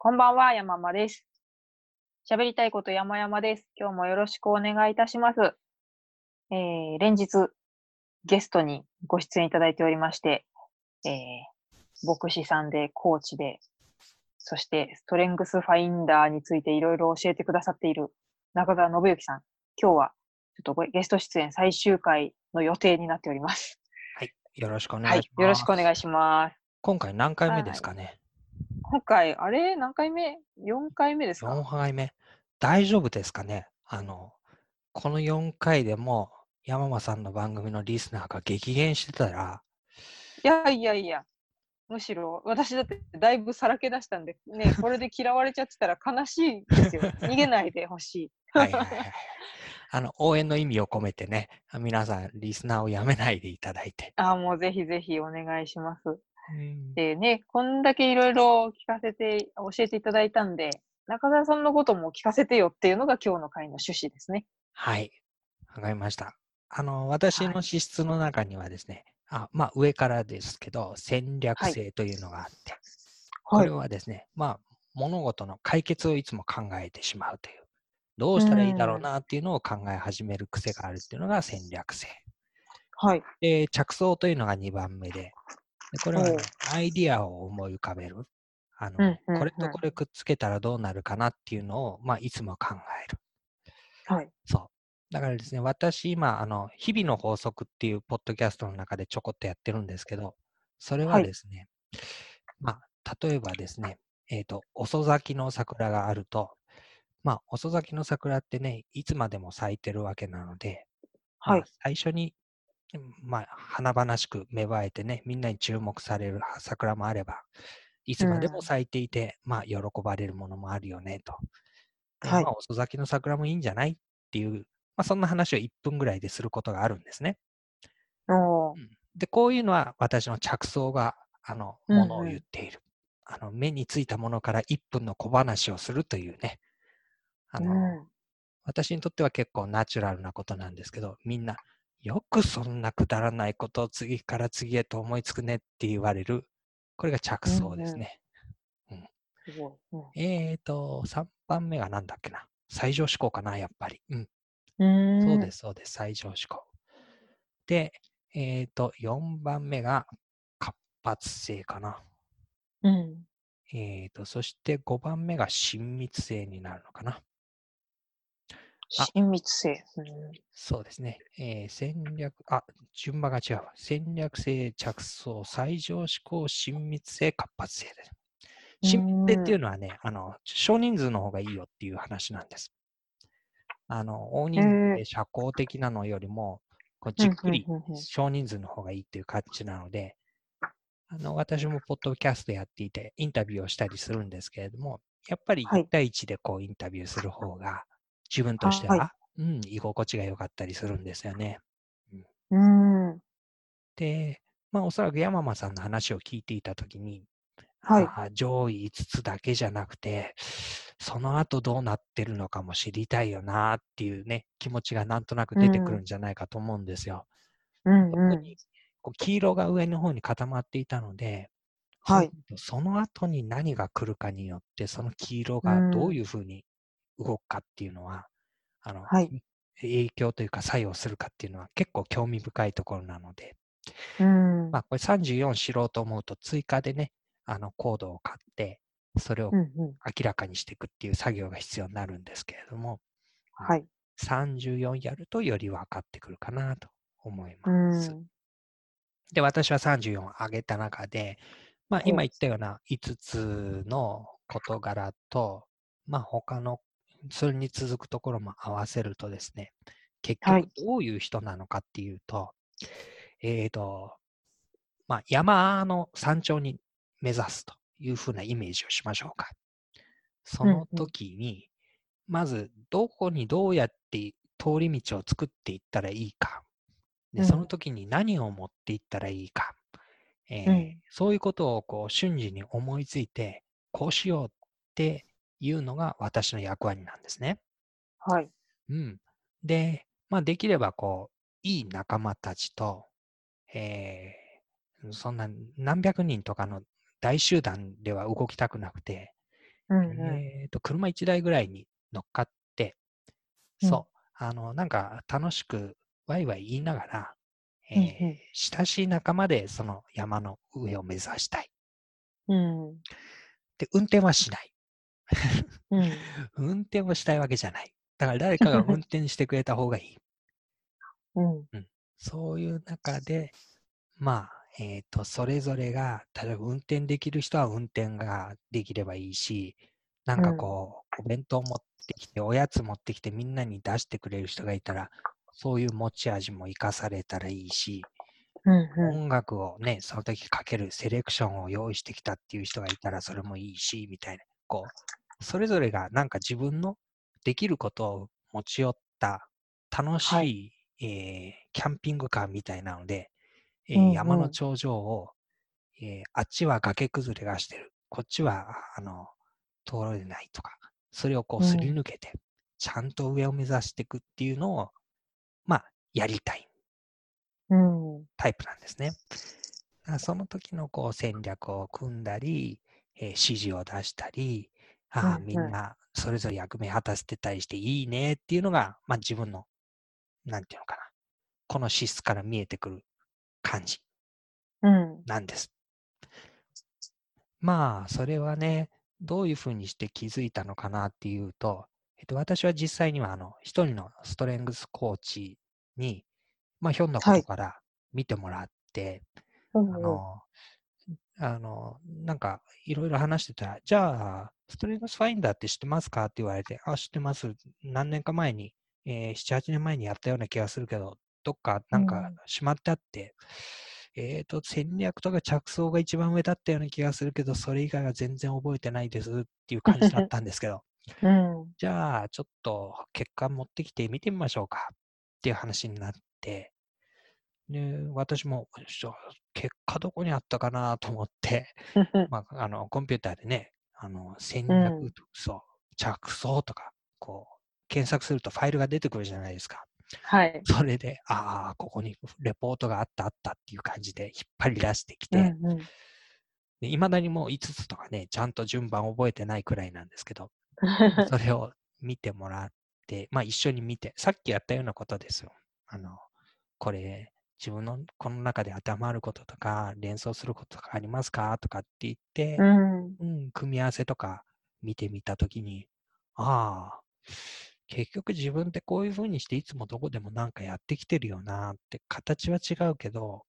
こんばんは、山間です。喋りたいこと山々です。今日もよろしくお願いいたします。えー、連日、ゲストにご出演いただいておりまして、えー、牧師さんで、コーチで、そしてストレングスファインダーについていろいろ教えてくださっている中澤信之さん。今日はちょっとごゲスト出演最終回の予定になっております。はい。よろしくお願はいいします。よろしくお願いします。今回何回目ですかね、今回、あれ？何回目 ?4 回目ですか ?4 回目。大丈夫ですかね？あの、この4回でも山間さんの番組のリスナーが激減してたら、いやいやいや、むしろ私だってだいぶさらけ出したんで、ね、これで嫌われちゃってたら悲しいですよ。逃げないでほしい。はいはいはいはい。あの、応援の意味を込めてね、皆さんリスナーをやめないでいただいて。あもうぜひぜひお願いします。うんでね、こんだけいろいろ聞かせて、教えていただいたんで、中澤さんのことも聞かせてよっていうのが今日の回の趣旨ですね。はい。わかりました。あの、私はいの資質の中にはですね、あまあ上からですけど、戦略はい性というのがあって、これはですね、まあ、物事の解決をいつも考えてしまうという、どうしたらいいだろうなっていうのを考え始める癖があるっていうのが戦略性。はい。で、着想というのが2番目で、でこれはね、アイディアを思い浮かべる。あの、うんうんうんこれとこれくっつけたらどうなるかなっていうのを、まあ、いつも考える。はい。そう。だからですね、私今、あの、日々の法則っていうポッドキャストの中でちょこっとやってるんですけど、それははいですね、まあ、例えばですね、えっ、と、遅咲きの桜があると、まあ、遅咲きの桜ってね、いつまでも咲いてるわけなので、まあはい。最初に、うんまあ、華々しく芽生えてね、みんなに注目される桜もあれば、いつまでうん。も咲いていて、まあ、喜ばれるものもあるよね、と。ではい。まあ、遅咲きの桜もいいんじゃないっていう、まあ、そんな話を1分ぐらいですることがあるんですね。おー。で、こういうのは私の着想が、あの、うんうん。ものを言っている。あの、目についたものから1分の小話をするというね、あの、うん。私にとっては結構ナチュラルなことなんですけど、みんな、よくそんなくだらないことを次から次へと思いつくねって言われる。これが着想ですね。すごい。うんえーと、3番目がなんだっけな。最上思考かな、やっぱり。うん。うーんそうです、そうです。最上思考。で、えーと、4番目が活発性かな。うん。えーと、そして5番目が親密性になるのかな。あ親密性。うんそうですね。えー戦略、あ、順番が違うわ。戦略性、着想、最上思考、親密性、活発性です。親密性っていうのはね、あの、少人数の方がいいよっていう話なんです。あの、大人数へで社交的なのよりも、こうじっくり少人数の方がいいっていう感じなので、あの、私もポッドキャストやっていて、インタビューをしたりするんですけれども、やっぱりはい1対1でこうインタビューする方が、自分としては、はうん、居心地が良かったりするんですよね。うん。で、まあおそらく山間さんの話を聞いていたときに、はい。上位5つだけじゃなくて、その後どうなってるのかも知りたいよなっていうね、気持ちがなんとなく出てくるんじゃないかと思うんですよ。うん特にこう黄色が上の方に固まっていたので、はい。その後に何が来るかによって、その黄色がどういうふうに動くかっていうのは、あの、はい影響というか作用するかっていうのは結構興味深いところなので、うん。まあ、これ34知ろうと思うと追加でね、あのコードを買って、それを。明らかにしていくっていう作業が必要になるんですけれども、はい。34やるとより分かってくるかなと思いうます。ん。で、私は34上げた中で、まあ、今言ったような5つの事柄と、まあ、他の、それに続くところも合わせるとですね、結はい局どういう人なのかっていうと、えっ、と、まあ、山の山頂に目指すというふうなイメージをしましょうか。そのうんうん時に、まずどこにどうやって通り道を作っていったらいいか。で、うんその時に何を持っていったらいいか。えーうんそういうことをこう瞬時に思いついて、こうしようっていうのが私の役割なんですね。はい。うん。で、まあ、できればこう、いい仲間たちと、えーそんな何百人とかの大集団では動きたくなくて、うんうん。えっと、車1台ぐらいに乗っかって、うんそう、あの、なんか楽しくワイワイ言いながら、えーうんうん親しい仲間でその山の上を目指したい。うん。で、運転はしない。うん。運転をしたいわけじゃない。だから誰かが運転してくれた方がいい。うん。そういう中で、まあ、えっ、と、それぞれが、例えば運転できる人は運転ができればいいし、なんかこう、お弁当持ってきて、おやつ持ってきてみんなに出してくれる人がいたら、そういう持ち味も活かされたらいいし、うんうん。音楽をね、その時かけるセレクションを用意してきたっていう人がいたらそれもいいし、みたいな。こう、それぞれがなんか自分のできることを持ち寄った楽しい、はい。えーキャンピングカーみたいなので、えーうんうん。山の頂上を、えーあっちは崖崩れがしてる、こっちはあの通れないとか、それをこううん。すり抜けて、ちゃんと上を目指していくっていうのを、まあ、やりたい。うん。タイプなんですね。その時のこう戦略を組んだり、えー指示を出したり、あみんなそれぞれ役目果たしてたりしていいねっていうのが、まあ、自分の、なんていうのかな、この資質から見えてくる感じうん。なんです。まあ、それはね、どういうふうにして気づいたのかなっていうと、えっと、私は実際には、あの、一人のストレングスコーチに、まあ、ひょんなこはいとから見てもらって、ああの、あの、なんか、いろいろ話してたら、じゃあ、ストレングスファインダーって知ってますか？って言われて、あ、知ってます。何年か前に、えー7、8年前にやったような気がするけど、どっかなんかうん。しまってあって、えっ、と、戦略とか着想が一番上だったような気がするけど、それ以外は全然覚えてないですっていう感じだったんですけど、うん。じゃあ、ちょっと結果持ってきて見てみましょうかっていう話になって、で、私も、結果どこにあったかなと思って、まあ、あの、コンピューターでね、あの、戦うんそう、着想とか、こう、検索するとファイルが出てくるじゃないですか。はい。それで、ああ、ここにレポートがあったあったっていう感じで引っ張り出してきて、うんうん。いまだにもう5つとかね、ちゃんと順番覚えてないくらいなんですけど、それを見てもらって、まあ一緒に見て、さっきやったようなことですよ。あの、これ、自分のこの中で当てはまることとか、連想することとかありますか？とかって言って、うん。うん、組み合わせとか見てみたときに、ああ、結局自分ってこういうふうにしていつもどこでもなんかやってきてるよなって、形は違うけど、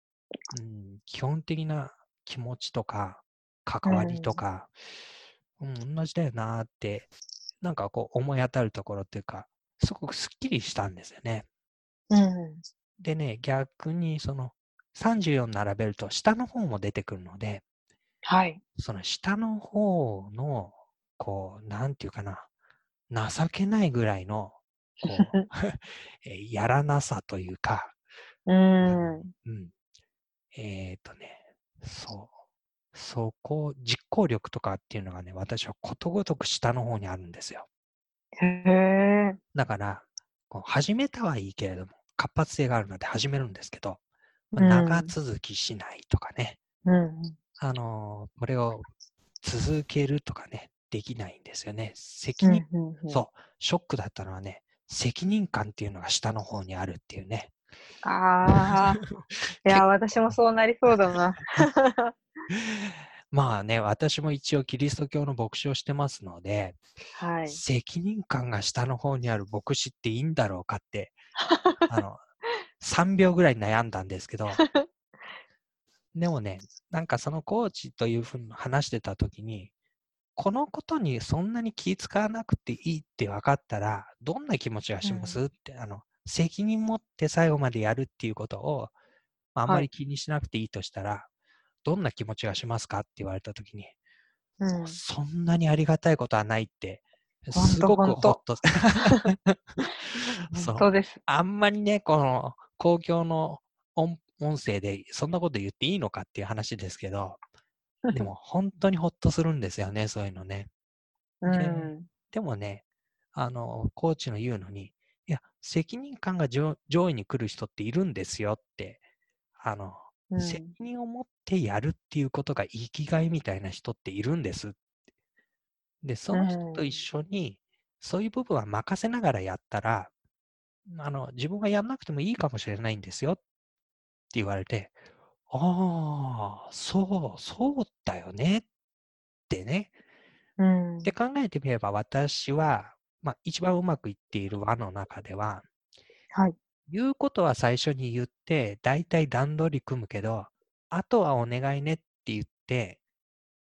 うん、基本的な気持ちとか、関わりとか、うん、同じだよなって、なんかこう思い当たるところっていうか、すごくすっきりしたんですよね。うん。でね、逆にその34並べると下の方も出てくるので、はい。その下の方の、こう、なんていうかな、情けないぐらいの、こう えーやらなさというか、うん。うん。えっ、とね、そう。そこ、実行力とかっていうのがね、私はことごとく下の方にあるんですよ。へえ。だから、こう始めたはいいけれども、活発性があるので始めるんですけど、まあ長うん続きしないとかね、うん。あのーこれを続けるとかね、できないんですよね。責うん任、そう、ショックだったのはね、責任感っていうのが下の方にあるっていうね。ああ。いや、私もそうなりそうだな。まあね、私も一応キリスト教の牧師をしてますので、はい。責任感が下の方にある牧師っていいんだろうかって、あの、3秒ぐらい悩んだんですけど、でもね、なんかそのコーチというふうに話してた時に、このことにそんなに気使わなくていいって分かったら、どんな気持ちがします、って、あの、責任持って最後までやるっていうことを、まあ、あんまり気にしなくていいとしたら、どんな気持ちがしますか？って言われた時に、うん。そんなにありがたいことはないって、すごくほんとほっと。そうです。あんまりね、この公共の音音声でそんなこと言っていいのかっていう話ですけど、でも 本当にほっとするんですよね、そういうのね。うん。でもね、あの、コーチの言うのに、いや、責任感が上上位に来る人っているんですよって、あの、うん責任を持ってやるっていうことが生きがいみたいな人っているんです。で、その人と一緒に、そういう部分は任せながらやったら、あの、自分がやんなくてもいいかもしれないんですよって言われて、ああ、そう、そうだよねってね。うん。で考えてみれば私は、まあ、一番うまくいっている輪の中では、はい。言うことは最初に言って、だいたい段取り組むけど、あとはお願いねって言って、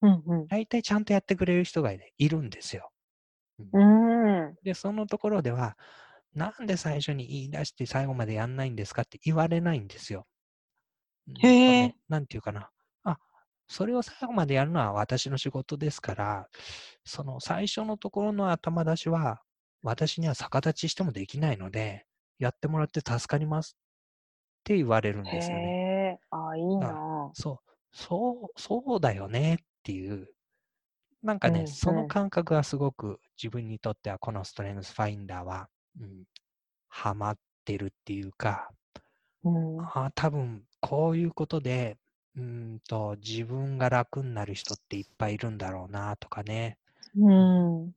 うんうん。だいたいちゃんとやってくれる人が、ね、いるんですよ。うん。で、そのところでは、なんで最初に言い出して最後までやんないんですか？って言われないんですよ。へえね、なんていうかな。あ、それを最後までやるのは私の仕事ですから、その最初のところの頭出しは、私には逆立ちしてもできないので、やってもらって助かりますって言われるんへですよね。え。あ、いいだな。そう、そう、そうだよねっていう、なんかね、うんそのうん感覚がすごく自分にとってはこのストレングスファインダーは、うん、ハマってるっていうか、うん。ああ、多分こういうことで、うーんと、自分が楽になる人っていっぱいいるんだろうなとかね、うん。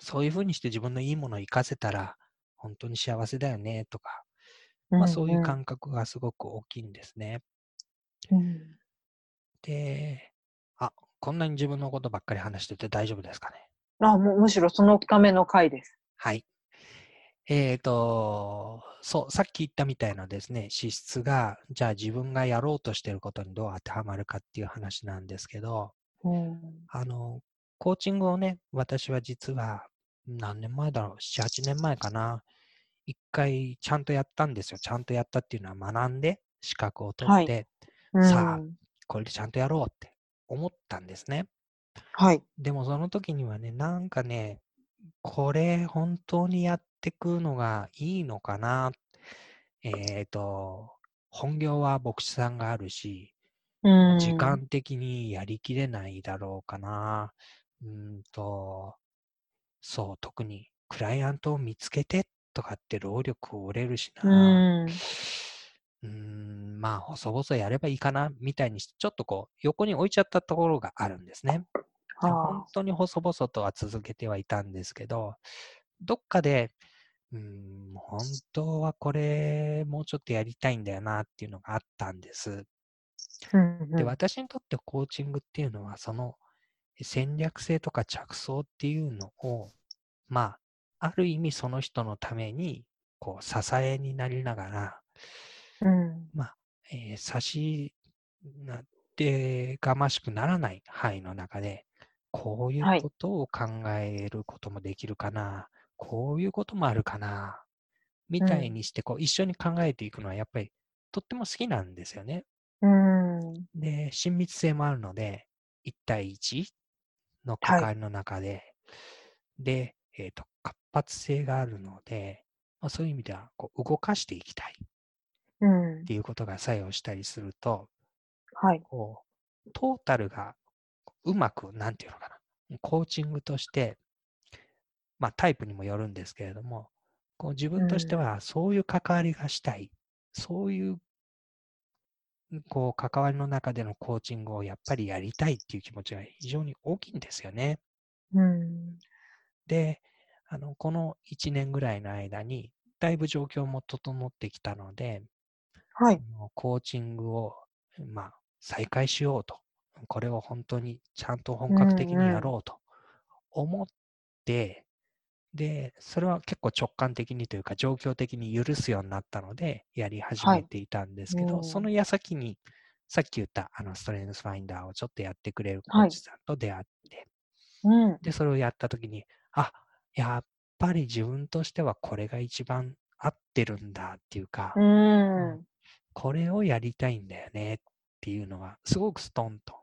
そういうふうにして自分のいいものを活かせたら、本当に幸せだよねとか、うんまあそういう感覚がすごく大きいんですね。うん。で、あ、こんなに自分のことばっかり話してて大丈夫ですかね？あ、むむしろそのための回です。はい。えっ、と、そう、さっき言ったみたいなですね、資質が、じゃあ自分がやろうとしていることにどう当てはまるかっていう話なんですけど、うん。あの、コーチングをね、私は実は何年前だろう、7、8年前かな？一回ちゃんとやったんですよ。ちゃんとやったっていうのは学んで、資格を取はいって、うんさあこれでちゃんとやろうって思ったんですね。はい。でもその時にはね、なんかね、これ本当にやってくのがいいのかな？えっ、と、本業は牧師さんがあるし、うん。時間的にやりきれないだろうかな。うーんと、そう、特にクライアントを見つけてとかって労力を折れるしうな。ん。うーん、まあ、細々やればいいかな、みたいにして、ちょっとこう、横に置いちゃったところがあるんですね。で本は当に細々とは続けてはいたんですけど、どっかで、うーん、本当はこれ、もうちょっとやりたいんだよなっていうのがあったんです。あ。うんで、うん私にとってコーチングっていうのは、その戦略性とか着想っていうのを、まあ、ある意味その人のために、こう、支えになりながら、うん。まあ、えー差しなってがましくならない範囲の中で、こういうはいことを考えることもできるかな、こういうこともあるかな、みたいにして、こう、一緒に考えていくのは、やっぱり、とっても好きなんですよね。うん。で、親密性もあるので、1対1のはい関わりの中で、で、えっ、と、活発性があるので、まあ、そういう意味では、こう、動かしていきたいっうん。ていうことが作用したりすると、はい。こう、トータルがうまく、なんていうのかな、コーチングとして、まあタイプにもよるんですけれども、こう自分としてはそういう関わりがしたい、そういう、こう、関わりの中でのコーチングをやっぱりやりたいっていう気持ちが非常に大きいんですよね。うん。で、あの、この1年ぐらいの間に、だいぶ状況も整ってきたので、はい。コーチングを、まあ、再開しようと。これを本当にちゃんと本格的にやろうと思って、で、それは結構直感的にというか、状況的に許すようになったので、やり始めていたんですけど、うんその矢先に、さっき言った、あの、ストレングスファインダーをちょっとやってくれるコはいーチさんと出会って、うん。で、それをやったときに、あ、やっぱり自分としてはこれが一番合ってるんだっていうか、うん。これをやりたいんだよねっていうのが、すごくストンと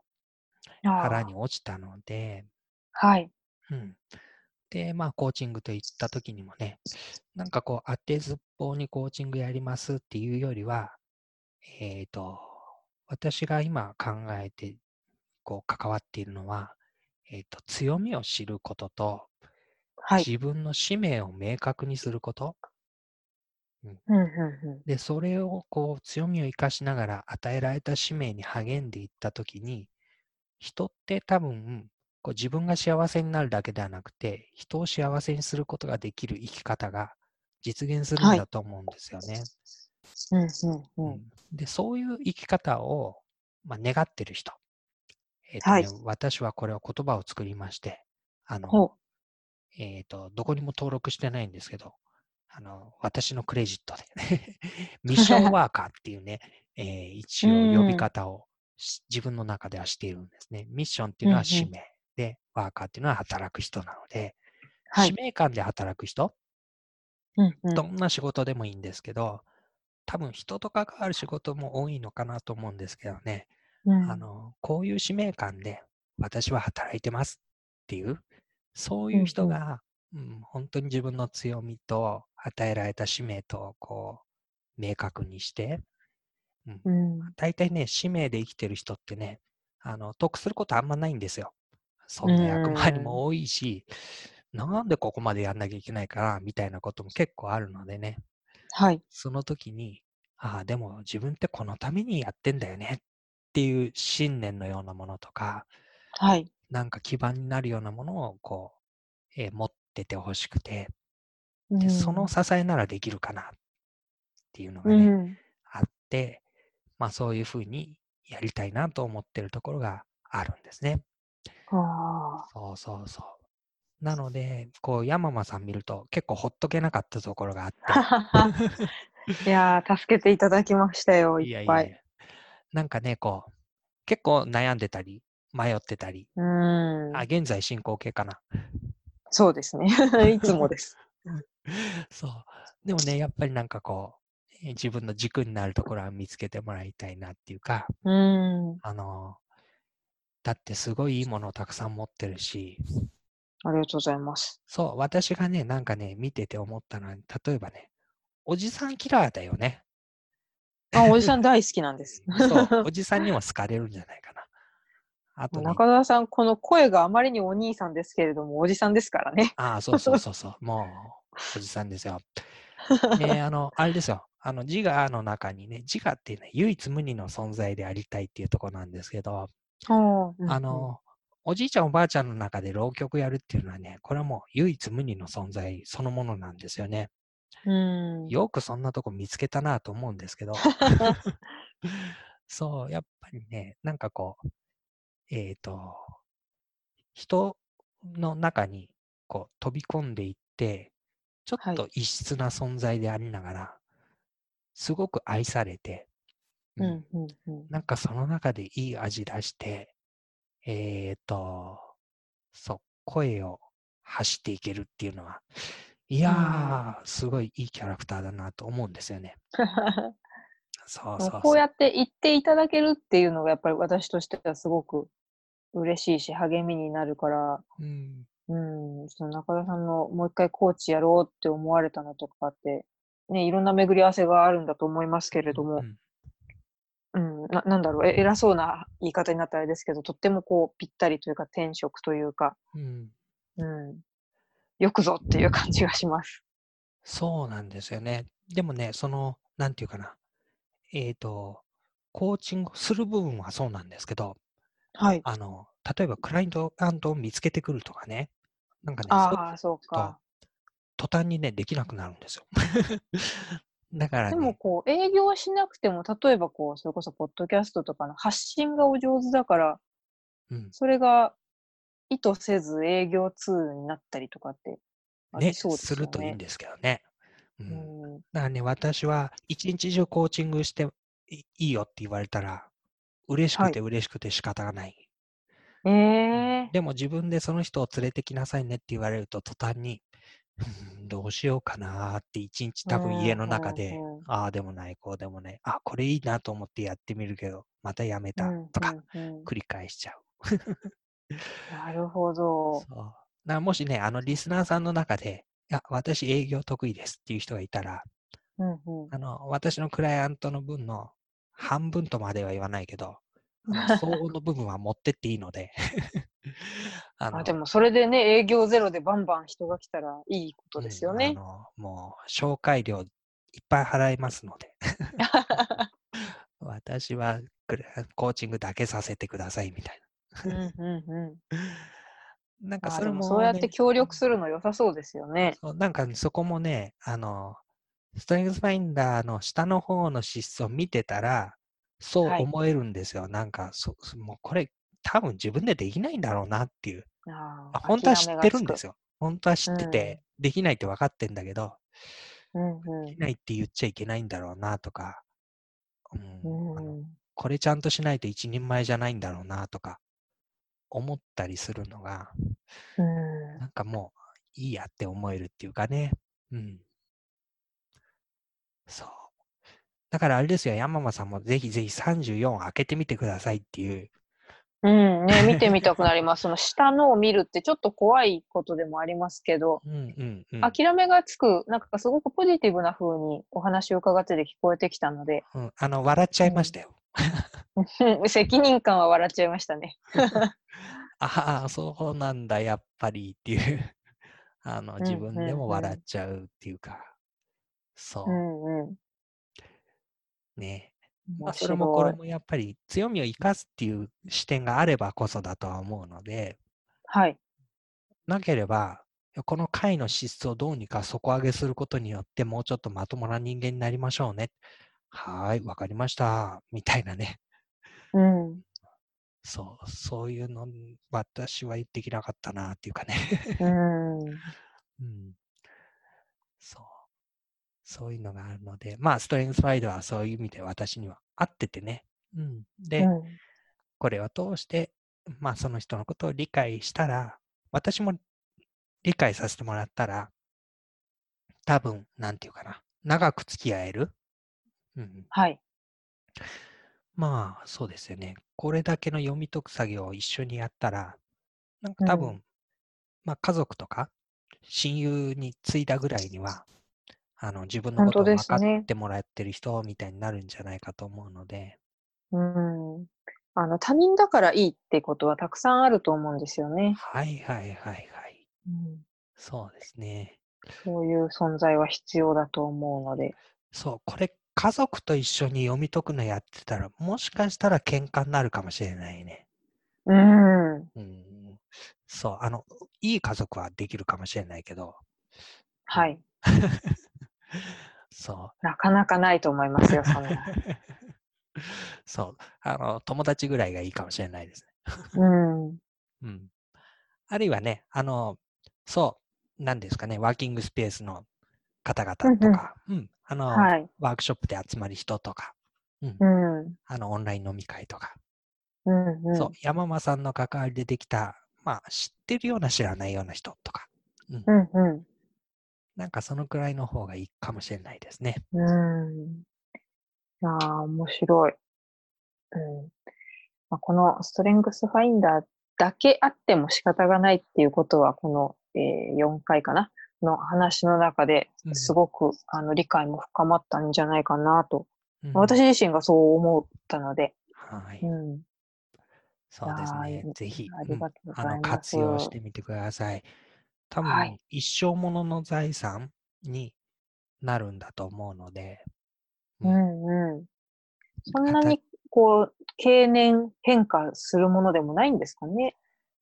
腹に落ちたので、はい。うん。で、まあ、コーチングといったときにもね、なんかこう、当てずっぽうにコーチングやりますっていうよりは、えっ、と、私が今考えて、こう、関わっているのは、えっ、と、強みを知ることと、はい。自分の使命を明確にすること。うんうで、それをこう、強みを生かしながら与えられた使命に励んでいったときに、人って多分、こう自分が幸せになるだけではなくて、人を幸せにすることができる生き方が実現するんだと思うんですよね。うんうんうん。で、そういう生き方を、まあ、願ってる人。えーとねはい私はこれを言葉を作りまして、あの、ほえっ、と、どこにも登録してないんですけど、あの、私のクレジットで、ミッションワーカーっていうね、えー一応呼び方をし自分の中ではしているんですね。ミッションっていうのは使命で、ワーカーっていうのは働く人なので、使はい。命感で働く人、うんうん。どんな仕事でもいいんですけど、多分人と関わる仕事も多いのかなと思うんですけどね、うん。あの、こういう使命感で私は働いてますっていう、そういう人うんうん。が、うん本当に自分の強みと与えられた使命とこう、明確にして、うん大体ね、使命で生きてる人ってね、あの、得することあんまないんですよ。そんな役回りも多いし、なんでここまでやんなきゃいけないかな、みたいなことも結構あるのでね、はい。その時に、ああ、でも自分ってこのためにやってんだよねっていう信念のようなものとか、はい。なんか基盤になるようなものをこう、えー持っててほしくて、でうんその支えならできるかなっていうのがうね、ん。あって、まあそういうふうにやりたいなと思ってるところがあるんですね。あそうそうそう。なので、こう、山間さん見ると結構ほっとけなかったところがあって、あ。いやー、助けていただきましたよ、いっぱい。や。なんかね、こう、結構悩んでたり、迷ってたり、うんあ、。現在進行形かな。そうですね。いつもです。そう。でもね、やっぱりなんかこう、えー自分の軸になるところは見つけてもらいたいなっていうか、うん。あの、だってすごいいいものをたくさん持ってるし、ありがとうございます。そう、私がね、なんかね、見てて思ったのは、例えばね、おじさんキラーだよね。あ、おじさん大好きなんです。そう、おじさんにも好かれるんじゃないかな。あとね、中澤さん、この声があまりにお兄さんですけれども、おじさんですからね。ああ、そうそうそうそう、もう、おじさんですよ。えーあの、あれですよ。あの、自我の中にね、自我っていうのは唯一無二の存在でありたいっていうところなんですけど、うんあ、の、おじいちゃんおばあちゃんの中で浪曲やるっていうのはね、これはもう唯一無二の存在そのものなんですよね。うん。よくそんなとこ見つけたなと思うんですけど、そう、やっぱりね、なんかこう、えっ、と、人の中にこう飛び込んでいって、ちょはいっと異質な存在でありながら、すごく愛されて、ううんんうんうん。なんかその中でいい味出して、えっ、と、そう、声を発していけるっていうのは、いやー、すごいいいキャラクターだなと思うんですよね。そうそうそう。こうやって言っていただけるっていうのがやっぱり私としてはすごく嬉しいし励みになるから、うん、うん、その中田さんのもう一回コーチやろうって思われたのとかって、ね、いろんな巡り合わせがあるんだと思いますけれども。う、んうん、ななんだろう、え偉そうな言い方になったらあれですけど、とってもこうぴったりというか転職というか、うん。うん、よくぞっていう感じがします。そうなんですよね。でもね、その、なんていうかな、えっ、と、コーチングする部分はそうなんですけど、はい。あの、例えばクライアントを見つけてくるとかね、なんかね、ああ、そうか。途端にね、できなくなるんですよ。だからでもね、こう営業しなくても、例えばこう、それこそポッドキャストとかの発信がお上手だから、うん、それが意図せず営業ツールになったりとかってあね、ね。するといいんですけどね。う、うんん。だからね、私は一日中コーチングしていいいよって言われたら、嬉しくて嬉しくて仕方がない。ええでも自分でその人を連れてきなさいねって言われると途端に、うんどうしようかなーって一日多分家の中でうんうんうん、ああでもない、こうでもない、あこれいいなと思ってやってみるけど、またやめたうんとかうんうん繰り返しちゃう。なるほど。そう。だからもしね、あのリスナーさんの中で、いや、私営業得意ですっていう人がいたら、うんうんあの、私のクライアントの分の半分とまでは言わないけど、あの相応の部分は持ってっていいので、ああでもそれでね、営業ゼロでバンバン人が来たらいいことですようんもう紹介料いっぱい払いますので、私はコーチングだけさせてくださいみたいうんうんうん。な。なんかそれも、ね、もそうやって協力するの良さそうですよね。なんかそこもね、あの、ストレングスファインダーの下の方の資質を見てたら、そうはい思えるんですよ。なんかそ、そもうこれ多分自分でできないんだろうなっていう。ああ本当は知ってるんですよ。よ。本当は知ってて、できないって分かってんだけど、うんうできないって言っちゃいけないんだろうなとか、うんうんこれちゃんとしないと一人前じゃないんだろうなとか、思ったりするのが、うんなんかもういいやって思えるっていうかね。うん。そう。だからあれですよ、山間さんもぜひぜひ34開けてみてくださいっていう。うん、ね、見てみたくなります。その下のを見るってちょっと怖いことでもありますけど、うんうんうん。諦めがつく、なんかすごくポジティブな風にお話を伺ってて聞こえてきたので、うん、あの、笑っちゃいましたよ。責任感は笑っちゃいましたね。ああ、そうなんだ、やっぱりっていう。あの、自うん分でもうんうん笑っちゃうっていうか。そうう。んうん。ね。まそれもこれ。もやっぱり強みを生かすっていう視点があればこそだとは思うので、はい。なければ、この回の資質をどうにか底上げすることによって、もうちょっとまともな人間になりましょうね。はーい、わかりました。みたいなね。うん。そう、そういうの、私はできなかったなっていうかね。うん。うん。そう。そういうのがあるので、まあ、ストレングスファイドはそういう意味で私には合っててね。うん。で、うんこれを通して、まあ、その人のことを理解したら、私も理解させてもらったら、多分、なんていうかな、長く付き合える。うん、はい。まあ、そうですよね。これだけの読み解く作業を一緒にやったら、なんか多分、うんまあ、家族とか親友に継いだぐらいには、あの自分のことを分かってもらってる人みたいになるんじゃないかと思うので、うん。あの、他人だからいいってことはたくさんあると思うんですよね。はいはいはいはい。うん、そうですね。そういう存在は必要だと思うので。そう、これ家族と一緒に読み解くのやってたら、もしかしたら喧嘩になるかもしれないね。うん。うん、そう、あの、いい家族はできるかもしれないけど、はい。そう。なかなかないと思いますよ、そんな。そう、あの、友達ぐらいがいいかもしれないですね。うん。うん。あるいはね、あの、そう、なんですかね、ワーキングスペースの方々とか、うん、あの、はい。ワークショップで集まる人とか、うん。あの、オンライン飲み会とか、うん。うん。そう、山間さんの関わりでできた、まあ、知ってるような知らないような人とか、うん。うん。なんかそのくらいの方がいいかもしれないですね。うん。ああ、面白い。うん。まあ、このストレングスファインダーだけあっても仕方がないっていうことは、この、えー4回かな？の話の中でうんすごく、あの理解も深まったんじゃないかなと、うん私自身がそう思ったので、はい。うん。そうですね。ぜひ、ありがとうございあの活用してみてください。多分、はい一生ものの財産になるんだと思うので、ううんんうん。そんなに、こう、経年変化するものでもないんですかね？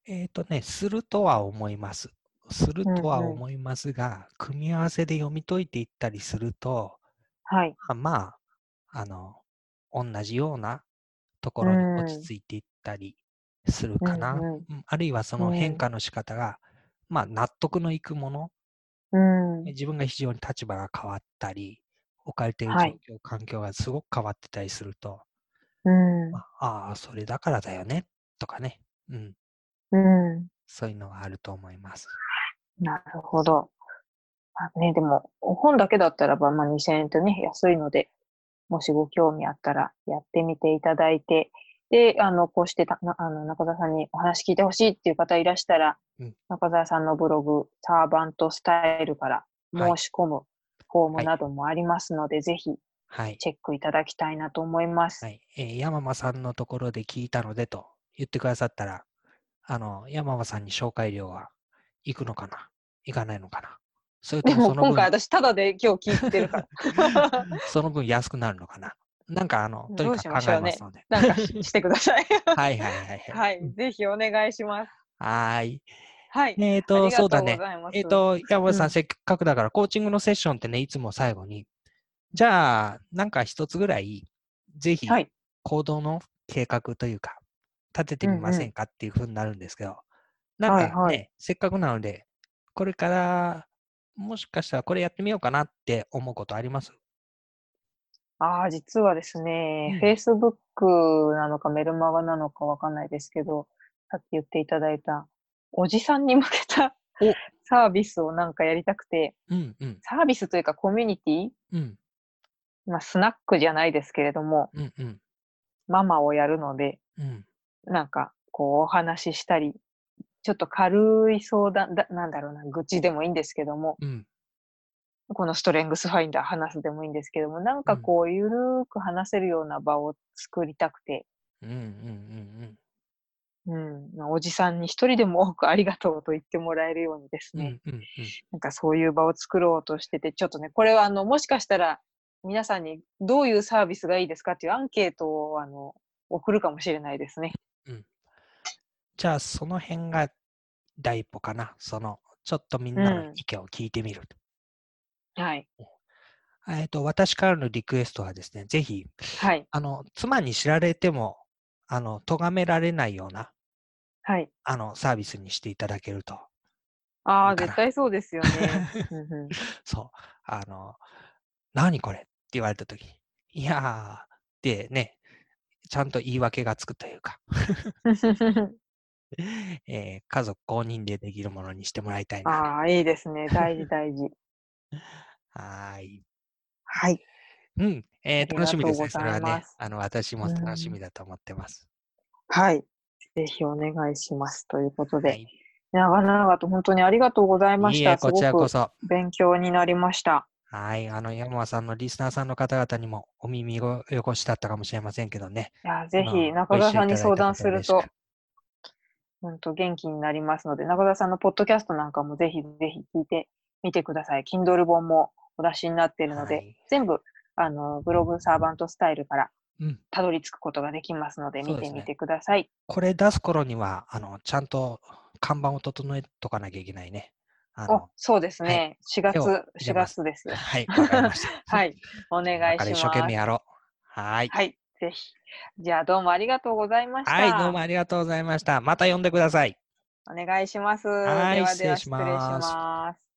えっ、とね、するとは思います。するとは思いますが、組み合わせで読み解いていったりすると、はい。あまあ、あの、同じようなところに落ち着いていったりするかな。うんうんうんあるいはその変化の仕方が、まあ、納得のいくもの、うん。自分が非常に立場が変わったり、置かれているはい状況、環境がすごく変わってたりすると、うん。まあ、ああ、それだからだよね、とかね。うん。うん。そういうのがあると思います。なるほど。あね、でも、本だけだったらば、まあ、2000円とね、安いので、もしご興味あったらやってみていただいて、で、あの、こうしてたなあの中澤さんにお話聞いてほしいっていう方いらしたら、うん中澤さんのブログ、サーバントスタイルからはい申し込むフォーはいムなどもありますので、ぜひはい。チェックいただきたいなと思います。はい。えー山間さんのところで聞いたのでと言ってくださったら、あの、山間さんに紹介料は行くのかな？行かないのかな？それとでももその分、今回私、ただで今日聞いてるから。その分安くなるのかな？なんかあの、とにかく考えますので。なんかししてください。はいはいはいはい。はい、ぜひお願いします。はーい。はい。えっ、あと、そうだね。えっ、と、山本さん、うんせっかくだから、コーチングのセッションってね、いつも最後に、じゃあ、なんか一つぐらい、ぜひ、はい。行動の計画というか、立ててみませんかっていうふうになるんですけど、なんかね、はいはいせっかくなので、これから、もしかしたらこれやってみようかなって思うことあります？ああ、実はですね、うん。Facebook なのかメルマガなのかわかんないですけど、さっき言っていただいた、おじさんに向けたお。サービスをなんかやりたくて、うんうん。サービスというかコミュニティ？うん。まあ、スナックじゃないですけれども、うんうん。ママをやるので、うん。なんか、こう、お話ししたり、ちょっと軽い相談、だなんだろうな、愚痴でもいいんですけども、うんこのストレングスファインダー話すでもいいんですけども、なんかこう、ゆるーく話せるような場を作りたくて、うんうんうん、まあおじさんに一人でも多くありがとうと言ってもらえるようにですうんうんね、うんうん。なんかそういう場を作ろうとしてて、ちょっとね、これはあの、もしかしたら皆さんにどういうサービスがいいですかっていうアンケートをあの、送るかもしれないですね。じゃあ、その辺が第一歩かな。その、ちょっとみんなの意見を聞いてみる。はい。えっと、私からのリクエストはですね、ぜひ、はい。あの、妻に知られても、あの、咎められないような、はい。あの、サービスにしていただけると。ああ、絶対そうですよね。そう。あの、何これって言われたとき、いやーってね、ちゃんと言い訳がつくというか、えー家族公認でできるものにしてもらいたいな。ああ、いいですね。大事大事。はーい。はい。うん。えー楽しみですね。それはいね。あの、私もうん楽しみだと思ってます。はい。ぜひお願いします。ということで、はい。長々と本当にありがとうございました。すこちらこそ。勉強になりました。はい。あの、山間さんのリスナーさんの方々にもお耳を汚しだったかもしれませんけどね。いや、ぜひ中澤さんに相談すると本当元気になりますので、中澤さんのポッドキャストなんかもぜひぜひ聞いてみてください。Kindle 本もお出しになっているので、はい全部、あの、ブログサーバントスタイルからうん。たどり着くことができますので、見てみてください。これ出す頃には、あの、ちゃんと看板を整えとかなきゃいけないね。あそうですね。4月、手を入れ4ます月ですよ。はい、わかりました。はい。お願いします。一生懸命やろう。はい。はい。ぜひ。じゃあ、どうもありがとうございました。はい、どうもありがとうございました。また呼んでください。お願いします。はいではでは失礼します。